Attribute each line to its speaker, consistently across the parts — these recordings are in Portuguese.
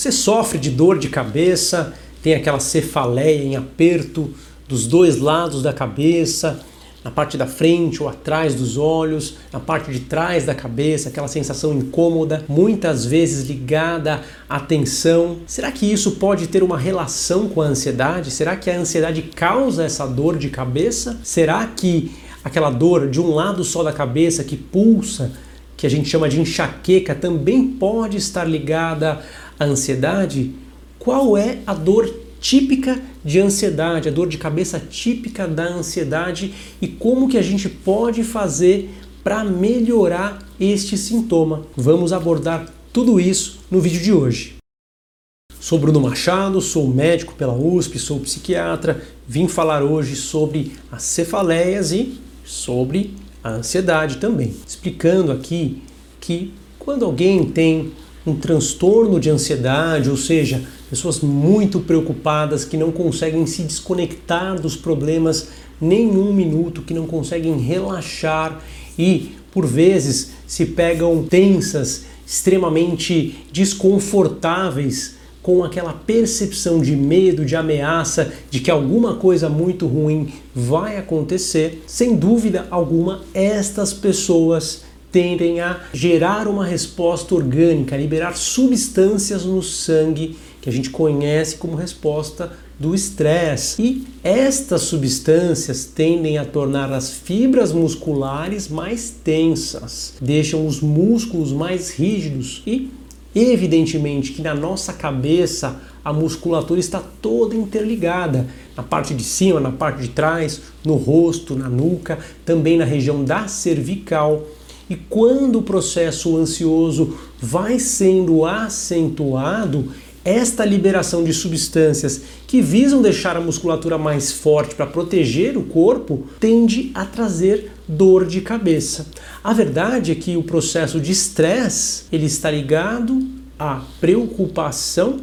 Speaker 1: Você sofre de dor de cabeça, tem aquela cefaleia em aperto dos dois lados da cabeça, na parte da frente ou atrás dos olhos, na parte de trás da cabeça, aquela sensação incômoda, muitas vezes ligada à tensão. Será que isso pode ter uma relação com a ansiedade? Será que a ansiedade causa essa dor de cabeça? Será que aquela dor de um lado só da cabeça que pulsa, que a gente chama de enxaqueca, também pode estar ligada à ansiedade? Qual é a dor típica de ansiedade, a dor de cabeça típica da ansiedade e como que a gente pode fazer para melhorar este sintoma. Vamos abordar tudo isso no vídeo de hoje. Sou Bruno Machado, sou médico pela USP, sou psiquiatra, vim falar hoje sobre as cefaleias e sobre a ansiedade também, explicando aqui que quando alguém tem um transtorno de ansiedade, ou seja, pessoas muito preocupadas que não conseguem se desconectar dos problemas nem um minuto, que não conseguem relaxar e por vezes se pegam tensas, extremamente desconfortáveis com aquela percepção de medo, de ameaça, de que alguma coisa muito ruim vai acontecer, sem dúvida alguma, estas pessoas tendem a gerar uma resposta orgânica, a liberar substâncias no sangue que a gente conhece como resposta do estresse. E estas substâncias tendem a tornar as fibras musculares mais tensas, deixam os músculos mais rígidos e, evidentemente, que na nossa cabeça a musculatura está toda interligada, na parte de cima, na parte de trás, no rosto, na nuca, também na região da cervical. E quando o processo ansioso vai sendo acentuado, esta liberação de substâncias que visam deixar a musculatura mais forte para proteger o corpo tende a trazer dor de cabeça. A verdade é que o processo de estresse ele está ligado à preocupação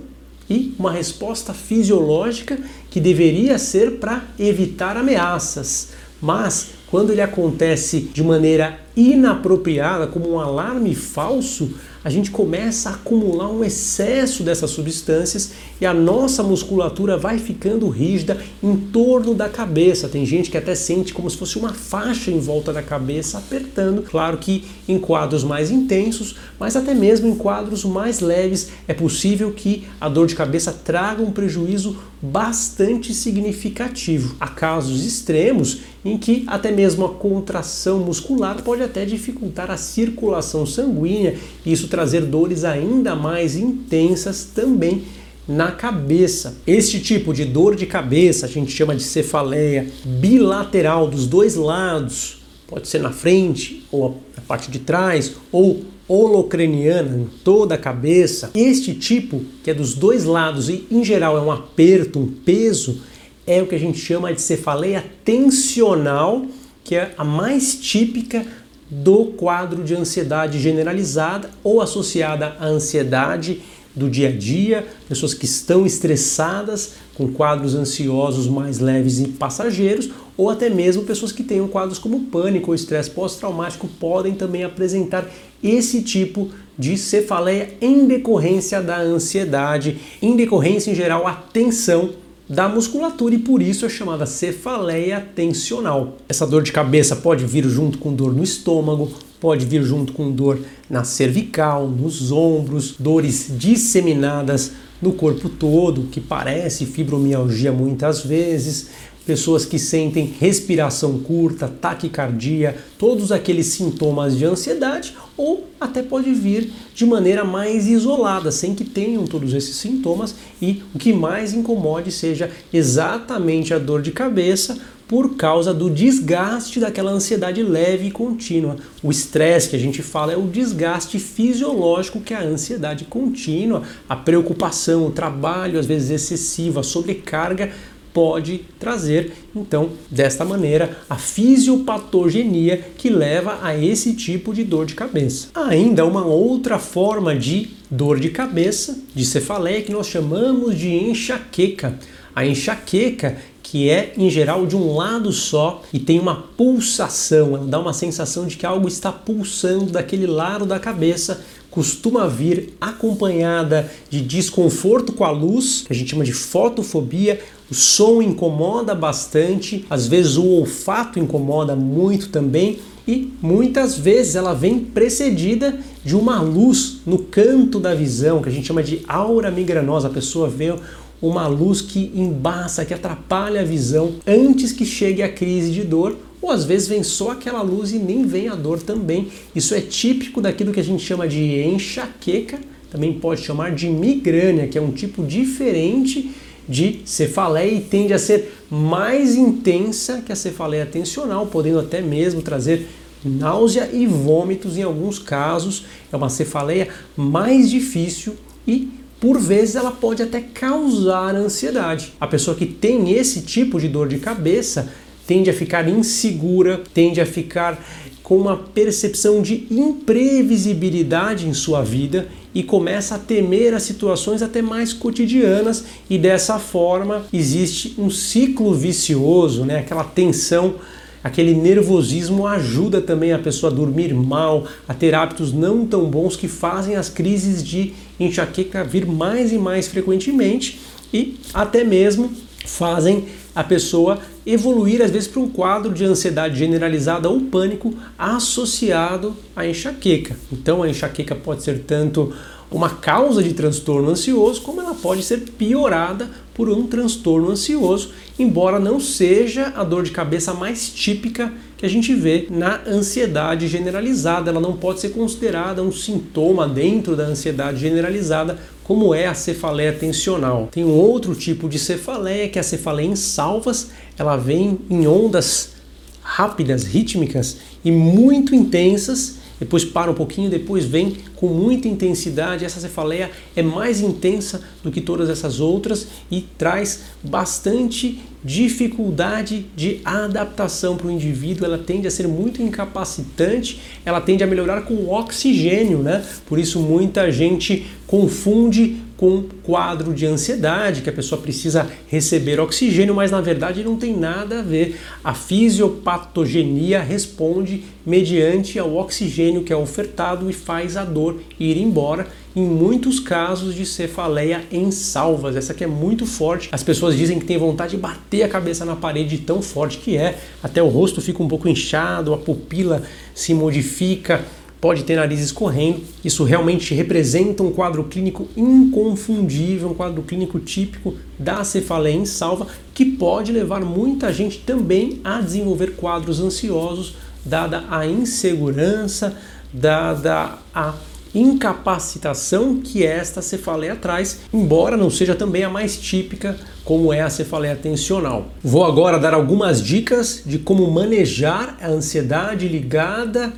Speaker 1: e uma resposta fisiológica que deveria ser para evitar ameaças. Mas quando ele acontece de maneira inapropriada, como um alarme falso, a gente começa a acumular um excesso dessas substâncias e a nossa musculatura vai ficando rígida em torno da cabeça. Tem gente que até sente como se fosse uma faixa em volta da cabeça apertando. Claro que em quadros mais intensos, mas até mesmo em quadros mais leves, é possível que a dor de cabeça traga um prejuízo bastante significativo. Há casos extremos em que até mesmo a contração muscular pode até dificultar a circulação sanguínea e isso trazer dores ainda mais intensas também na cabeça. Este tipo de dor de cabeça a gente chama de cefaleia bilateral dos dois lados, pode ser na frente ou na parte de trás ou holocraniana em toda a cabeça. Este tipo, que é dos dois lados e em geral é um aperto, um peso, é o que a gente chama de cefaleia tensional, que é a mais típica do quadro de ansiedade generalizada ou associada à ansiedade do dia a dia, pessoas que estão estressadas com quadros ansiosos mais leves e passageiros, ou até mesmo pessoas que tenham quadros como pânico ou estresse pós-traumático podem também apresentar esse tipo de cefaleia em decorrência da ansiedade, em decorrência em geral a tensão da musculatura e por isso é chamada cefaleia tensional. Essa dor de cabeça pode vir junto com dor no estômago, pode vir junto com dor na cervical, nos ombros, dores disseminadas no corpo todo, que parece fibromialgia muitas vezes, pessoas que sentem respiração curta, taquicardia, todos aqueles sintomas de ansiedade, ou até pode vir de maneira mais isolada, sem que tenham todos esses sintomas e o que mais incomode seja exatamente a dor de cabeça por causa do desgaste daquela ansiedade leve e contínua. O estresse que a gente fala é o desgaste fisiológico que é a ansiedade contínua, a preocupação, o trabalho às vezes excessivo, a sobrecarga pode trazer, então, desta maneira, a fisiopatogenia que leva a esse tipo de dor de cabeça. Ainda uma outra forma de dor de cabeça, de cefaleia, que nós chamamos de enxaqueca. A enxaqueca que é em geral de um lado só e tem uma pulsação, ela dá uma sensação de que algo está pulsando daquele lado da cabeça costuma vir acompanhada de desconforto com a luz, que a gente chama de fotofobia. O som incomoda bastante, às vezes o olfato incomoda muito também e muitas vezes ela vem precedida de uma luz no canto da visão, que a gente chama de aura migranosa. A pessoa vê uma luz que embaça, que atrapalha a visão antes que chegue a crise de dor, ou às vezes vem só aquela luz e nem vem a dor também. Isso é típico daquilo que a gente chama de enxaqueca, também pode chamar de migrânia, que é um tipo diferente de cefaleia e tende a ser mais intensa que a cefaleia tensional, podendo até mesmo trazer náusea e vômitos em alguns casos. É uma cefaleia mais difícil e por vezes ela pode até causar ansiedade. A pessoa que tem esse tipo de dor de cabeça tende a ficar insegura, tende a ficar com uma percepção de imprevisibilidade em sua vida e começa a temer as situações até mais cotidianas e dessa forma existe um ciclo vicioso, né? Aquela tensão Aquele nervosismo ajuda também a pessoa a dormir mal, a ter hábitos não tão bons que fazem as crises de enxaqueca vir mais e mais frequentemente e até mesmo fazem a pessoa evoluir às vezes para um quadro de ansiedade generalizada ou pânico associado à enxaqueca. Então a enxaqueca pode ser tanto uma causa de transtorno ansioso, como ela pode ser piorada por um transtorno ansioso, embora não seja a dor de cabeça mais típica que a gente vê na ansiedade generalizada. Ela não pode ser considerada um sintoma dentro da ansiedade generalizada, como é a cefaleia tensional. Tem um outro tipo de cefaleia, que é a cefaleia em salvas. Ela vem em ondas rápidas, rítmicas e muito intensas depois para um pouquinho, depois vem com muita intensidade. Essa cefaleia é mais intensa do que todas essas outras e traz bastante dificuldade de adaptação para o indivíduo. Ela tende a ser muito incapacitante, ela tende a melhorar com o oxigênio, né? Por isso muita gente confunde com quadro de ansiedade, que a pessoa precisa receber oxigênio, mas na verdade não tem nada a ver. A fisiopatogenia responde mediante ao oxigênio que é ofertado e faz a dor ir embora. Em muitos casos de cefaleia em salvas, essa aqui é muito forte. As pessoas dizem que tem vontade de bater a cabeça na parede tão forte que é, até o rosto fica um pouco inchado, a pupila se modifica, pode ter nariz escorrendo. Isso realmente representa um quadro clínico inconfundível, um quadro clínico típico da cefaleia em salva, que pode levar muita gente também a desenvolver quadros ansiosos, dada a insegurança, dada a incapacitação que esta cefaleia traz, embora não seja também a mais típica, como é a cefaleia tensional. Vou agora dar algumas dicas de como manejar a ansiedade ligada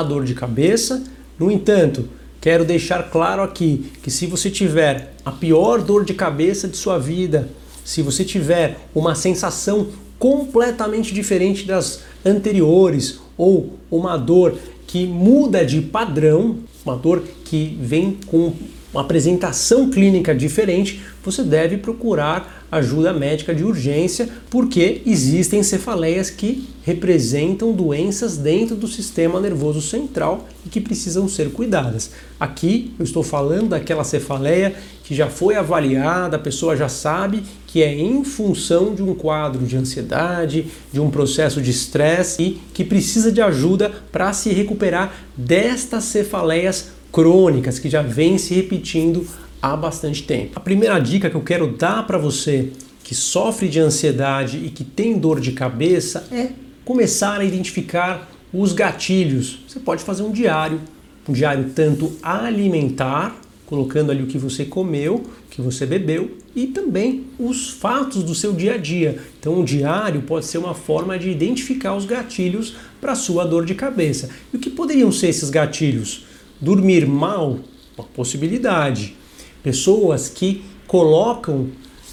Speaker 1: a dor de cabeça. No entanto, quero deixar claro aqui que se você tiver a pior dor de cabeça de sua vida, se você tiver uma sensação completamente diferente das anteriores ou uma dor que muda de padrão, uma dor que vem com uma apresentação clínica diferente, você deve procurar ajuda médica de urgência, porque existem cefaleias que representam doenças dentro do sistema nervoso central e que precisam ser cuidadas. Aqui eu estou falando daquela cefaleia que já foi avaliada, a pessoa já sabe que é em função de um quadro de ansiedade, de um processo de estresse e que precisa de ajuda para se recuperar destas cefaleias crônicas que já vêm se repetindo há bastante tempo. A primeira dica que eu quero dar para você que sofre de ansiedade e que tem dor de cabeça é começar a identificar os gatilhos. Você pode fazer um diário, um diário tanto alimentar, colocando ali o que você comeu, o que você bebeu e também os fatos do seu dia a dia. Então, o diário pode ser uma forma de identificar os gatilhos para a sua dor de cabeça. E o que poderiam ser esses gatilhos? Dormir mal, uma possibilidade pessoas que colocam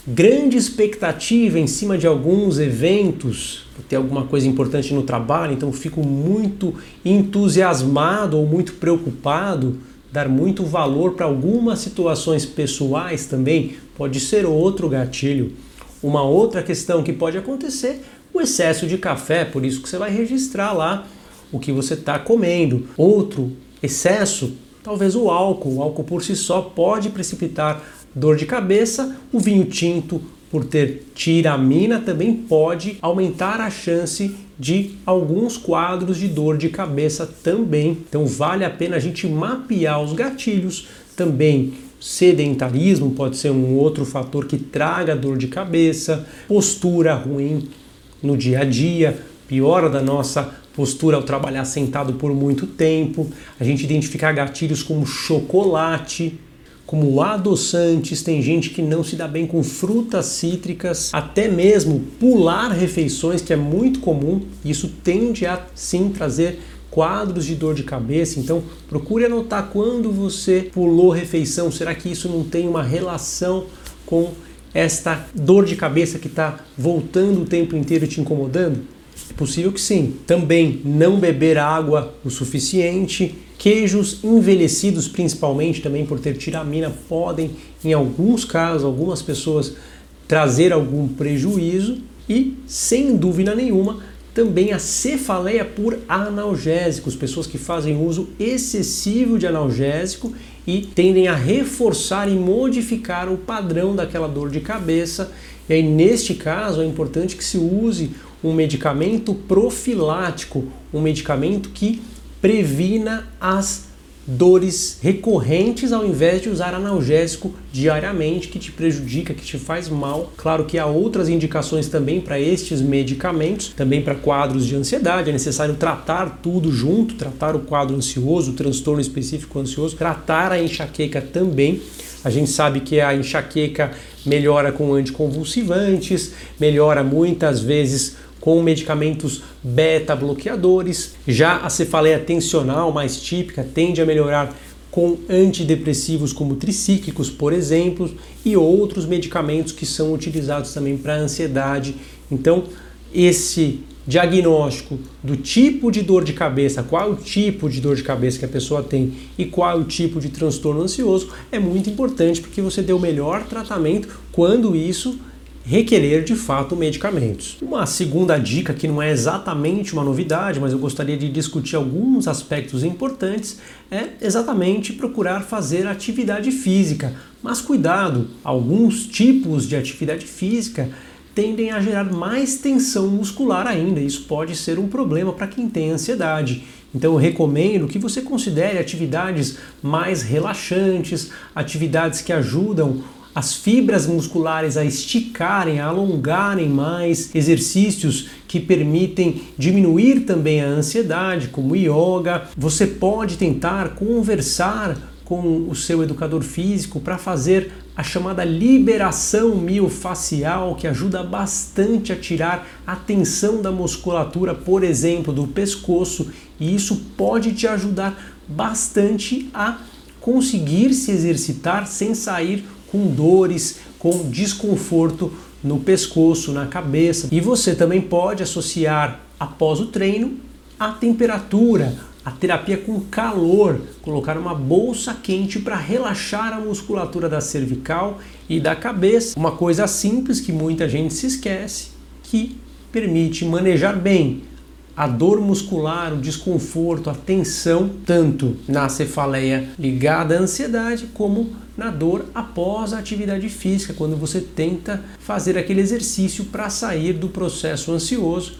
Speaker 1: grande expectativa em cima de alguns eventos, ter alguma coisa importante no trabalho, então fico muito entusiasmado ou muito preocupado, dar muito valor para algumas situações pessoais também pode ser outro gatilho. Uma outra questão que pode acontecer, o excesso de café, por isso que você vai registrar lá o que você está comendo. Outro excesso talvez o álcool. O álcool por si só pode precipitar dor de cabeça, o vinho tinto, por ter tiramina, também pode aumentar a chance de alguns quadros de dor de cabeça também. Então vale a pena a gente mapear os gatilhos também. Sedentarismo pode ser um outro fator que traga dor de cabeça, postura ruim no dia a dia, piora da nossa postura ao trabalhar sentado por muito tempo, a gente identificar gatilhos como chocolate, como adoçantes, tem gente que não se dá bem com frutas cítricas, até mesmo pular refeições, que é muito comum, isso tende a sim trazer quadros de dor de cabeça. Então, procure anotar quando você pulou refeição. Será que isso não tem uma relação com esta dor de cabeça que está voltando o tempo inteiro te incomodando? É possível que sim. Também não beber água o suficiente Queijos envelhecidos, principalmente também por ter tiramina, podem, em alguns casos, algumas pessoas trazer algum prejuízo e, sem dúvida nenhuma, também a cefaleia por analgésicos, pessoas que fazem uso excessivo de analgésico e tendem a reforçar e modificar o padrão daquela dor de cabeça. E aí, neste caso, é importante que se use um medicamento profilático, um medicamento que previna as dores recorrentes ao invés de usar analgésico diariamente que te prejudica, que te faz mal. Claro que há outras indicações também para estes medicamentos, também para quadros de ansiedade, é necessário tratar tudo junto, tratar o quadro ansioso, o transtorno específico ansioso, tratar a enxaqueca também. A gente sabe que a enxaqueca melhora com anticonvulsivantes, melhora muitas vezes com medicamentos beta-bloqueadores. Já a cefaleia tensional mais típica tende a melhorar com antidepressivos como tricíclicos, por exemplo, e outros medicamentos que são utilizados também para ansiedade. Então, esse diagnóstico do tipo de dor de cabeça, qual o tipo de dor de cabeça que a pessoa tem e qual o tipo de transtorno ansioso é muito importante porque você dê o melhor tratamento quando isso requerer de fato medicamentos. Uma segunda dica que não é exatamente uma novidade, mas eu gostaria de discutir alguns aspectos importantes, é exatamente procurar fazer atividade física. Mas cuidado, alguns tipos de atividade física tendem a gerar mais tensão muscular ainda. Isso pode ser um problema para quem tem ansiedade. Então eu recomendo que você considere atividades mais relaxantes, atividades que ajudam as fibras musculares a esticarem, a alongarem mais, exercícios que permitem diminuir também a ansiedade, como yoga. Você pode tentar conversar com o seu educador físico para fazer a chamada liberação miofacial, que ajuda bastante a tirar a tensão da musculatura, por exemplo, do pescoço, e isso pode te ajudar bastante a conseguir se exercitar sem sair com dores, com desconforto no pescoço, na cabeça. E você também pode associar após o treino a temperatura, a terapia com calor, colocar uma bolsa quente para relaxar a musculatura da cervical e da cabeça. Uma coisa simples que muita gente se esquece, que permite manejar bem a dor muscular, o desconforto, a tensão, tanto na cefaleia ligada à ansiedade, como na dor após a atividade física, quando você tenta fazer aquele exercício para sair do processo ansioso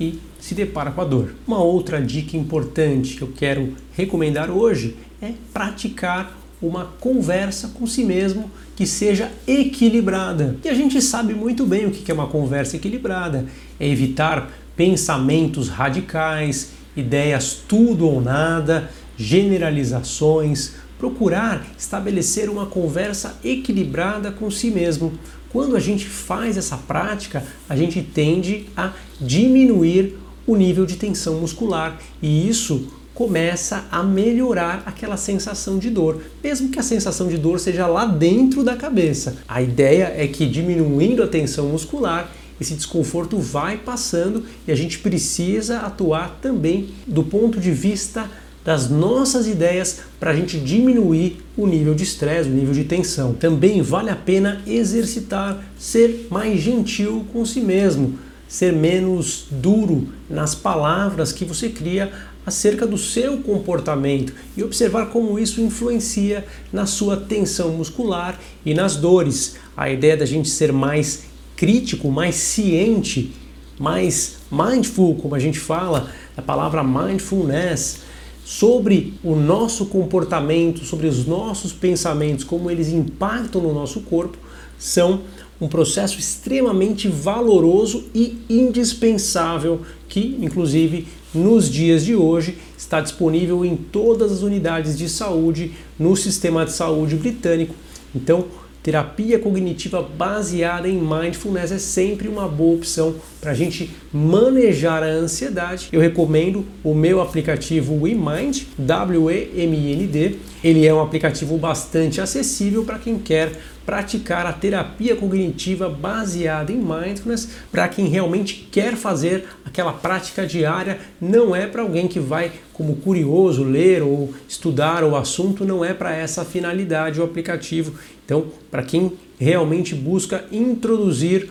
Speaker 1: e se depara com a dor. Uma outra dica importante que eu quero recomendar hoje é praticar uma conversa com si mesmo que seja equilibrada. E a gente sabe muito bem o que é uma conversa equilibrada: é evitar pensamentos radicais, ideias tudo ou nada, generalizações, procurar estabelecer uma conversa equilibrada com si mesmo. Quando a gente faz essa prática, a gente tende a diminuir o nível de tensão muscular e isso começa a melhorar aquela sensação de dor, mesmo que a sensação de dor seja lá dentro da cabeça. A ideia é que diminuindo a tensão muscular, esse desconforto vai passando e a gente precisa atuar também do ponto de vista das nossas ideias para a gente diminuir o nível de estresse, o nível de tensão. Também vale a pena exercitar, ser mais gentil com si mesmo, ser menos duro nas palavras que você cria acerca do seu comportamento e observar como isso influencia na sua tensão muscular e nas dores. A ideia da gente ser mais crítico, mais ciente, mais mindful, como a gente fala, a palavra mindfulness, sobre o nosso comportamento, sobre os nossos pensamentos, como eles impactam no nosso corpo, são um processo extremamente valoroso e indispensável que, inclusive, nos dias de hoje está disponível em todas as unidades de saúde no sistema de saúde britânico. Então, terapia cognitiva baseada em mindfulness é sempre uma boa opção para a gente manejar a ansiedade. Eu recomendo o meu aplicativo WeMind, W-E-M-I-N-D. Ele é um aplicativo bastante acessível para quem quer praticar a terapia cognitiva baseada em mindfulness para quem realmente quer fazer aquela prática diária. Não é para alguém que vai como curioso ler ou estudar o assunto, não é para essa finalidade o aplicativo. Então, para quem realmente busca introduzir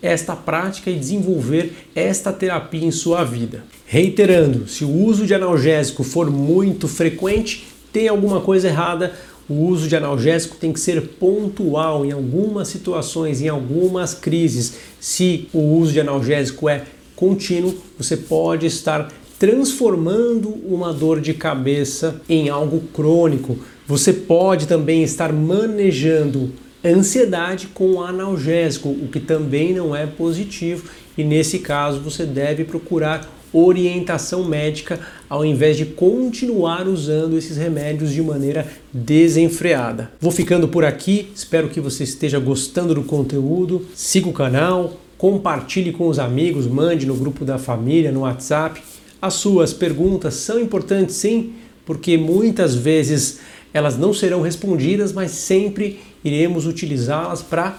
Speaker 1: esta prática e desenvolver esta terapia em sua vida. Reiterando, se o uso de analgésico for muito frequente, tem alguma coisa errada o uso de analgésico tem que ser pontual em algumas situações, em algumas crises. Se o uso de analgésico é contínuo, você pode estar transformando uma dor de cabeça em algo crônico. Você pode também estar manejando ansiedade com analgésico, o que também não é positivo, e nesse caso você deve procurar orientação médica ao invés de continuar usando esses remédios de maneira desenfreada. Vou ficando por aqui, espero que você esteja gostando do conteúdo. Siga o canal, compartilhe com os amigos, mande no grupo da família, no WhatsApp. As suas perguntas são importantes sim, porque muitas vezes elas não serão respondidas, mas sempre iremos utilizá-las para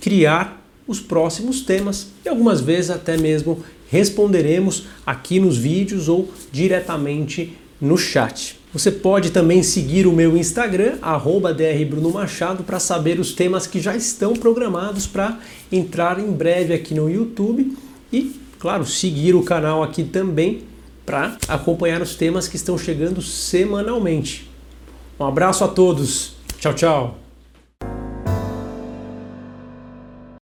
Speaker 1: criar os próximos temas e algumas vezes até mesmo responderemos aqui nos vídeos ou diretamente no chat. Você pode também seguir o meu Instagram, @drbrunomachado, para saber os temas que já estão programados para entrar em breve aqui no YouTube e, claro, seguir o canal aqui também para acompanhar os temas que estão chegando semanalmente. Um abraço a todos. Tchau, tchau.